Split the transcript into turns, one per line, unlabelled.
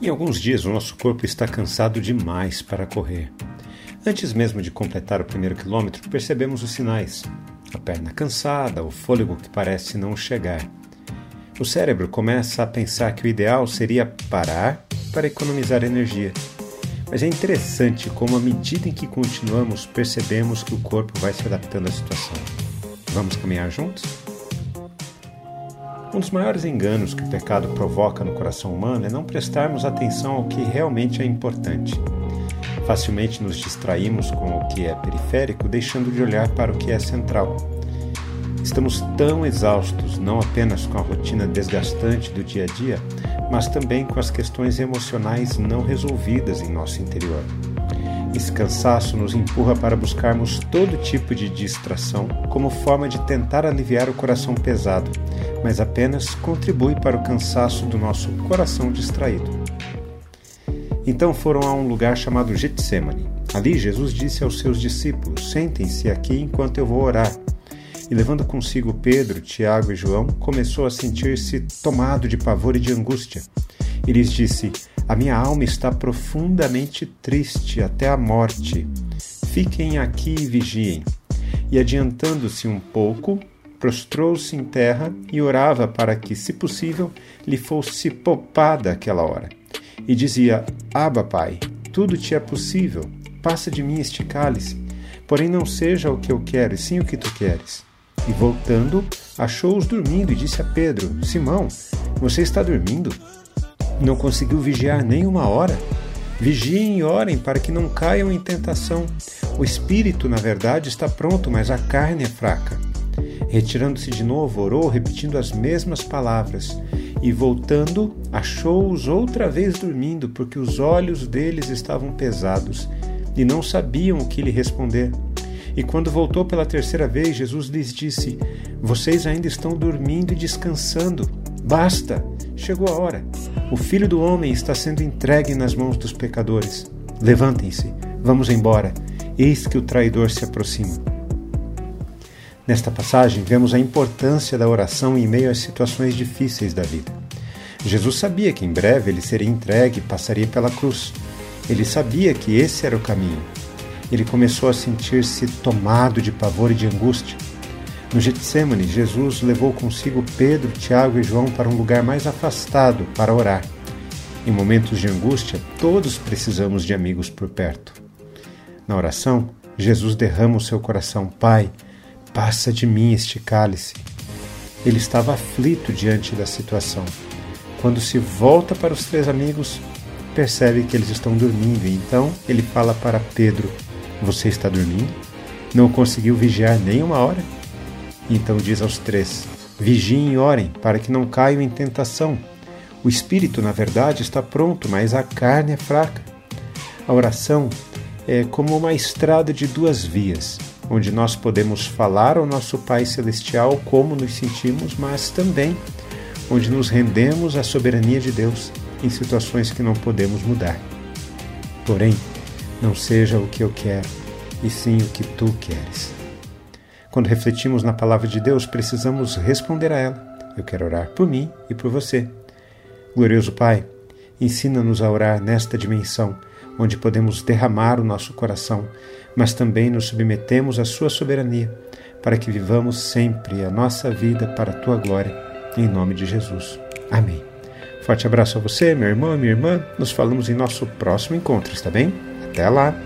Em alguns dias, o nosso corpo está cansado demais para correr. Antes mesmo de completar o primeiro quilômetro, percebemos os sinais: a perna cansada, o fôlego que parece não chegar. O cérebro começa a pensar que o ideal seria parar para economizar energia. Mas é interessante como, à medida em que continuamos, percebemos que o corpo vai se adaptando à situação. Vamos caminhar juntos? Um dos maiores enganos que o pecado provoca no coração humano é não prestarmos atenção ao que realmente é importante. Facilmente nos distraímos com o que é periférico, deixando de olhar para o que é central. Estamos tão exaustos, não apenas com a rotina desgastante do dia a dia, mas também com as questões emocionais não resolvidas em nosso interior. Esse cansaço nos empurra para buscarmos todo tipo de distração como forma de tentar aliviar o coração pesado mas apenas contribui para o cansaço do nosso coração distraído. Então foram a um lugar chamado Getsemane. Ali Jesus disse aos seus discípulos: Sentem-se aqui enquanto eu vou orar. E levando consigo Pedro, Tiago e João, começou a sentir-se tomado de pavor e de angústia. E lhes disse: A minha alma está profundamente triste até a morte. Fiquem aqui e vigiem. E adiantando-se um pouco, prostrou-se em terra e orava para que, se possível, lhe fosse poupada aquela hora. E dizia: Aba, Pai, tudo te é possível, passa de mim este cálice, porém não seja o que eu quero, e sim o que tu queres. E voltando, achou-os dormindo e disse a Pedro: Simão, você está dormindo? Não conseguiu vigiar nem uma hora? Vigiem e orem para que não caiam em tentação. O espírito, na verdade, está pronto, mas a carne é fraca. Retirando-se de novo, orou, repetindo as mesmas palavras. E voltando, achou-os outra vez dormindo, porque os olhos deles estavam pesados e não sabiam o que lhe responder. E quando voltou pela terceira vez, Jesus lhes disse: Vocês ainda estão dormindo e descansando. Basta! Chegou a hora. O filho do homem está sendo entregue nas mãos dos pecadores. Levantem-se, vamos embora. Eis que o traidor se aproxima. Nesta passagem, vemos a importância da oração em meio às situações difíceis da vida. Jesus sabia que em breve ele seria entregue e passaria pela cruz. Ele sabia que esse era o caminho. Ele começou a sentir-se tomado de pavor e de angústia. No Getsemane, Jesus levou consigo Pedro, Tiago e João para um lugar mais afastado para orar. Em momentos de angústia, todos precisamos de amigos por perto. Na oração, Jesus derrama o seu coração: Pai, Passa de mim este cálice. Ele estava aflito diante da situação. Quando se volta para os três amigos, percebe que eles estão dormindo então ele fala para Pedro: Você está dormindo? Não conseguiu vigiar nem uma hora? Então diz aos três: Vigiem e orem, para que não caiam em tentação. O espírito, na verdade, está pronto, mas a carne é fraca. A oração é como uma estrada de duas vias onde nós podemos falar ao nosso Pai Celestial como nos sentimos, mas também onde nos rendemos à soberania de Deus em situações que não podemos mudar. Porém, não seja o que eu quero, e sim o que tu queres. Quando refletimos na palavra de Deus, precisamos responder a ela. Eu quero orar por mim e por você. Glorioso Pai, ensina-nos a orar nesta dimensão onde podemos derramar o nosso coração, mas também nos submetemos à Sua soberania, para que vivamos sempre a nossa vida para a Tua glória, em nome de Jesus. Amém. Forte abraço a você, meu irmão minha irmã. Nos falamos em nosso próximo encontro, está bem? Até lá!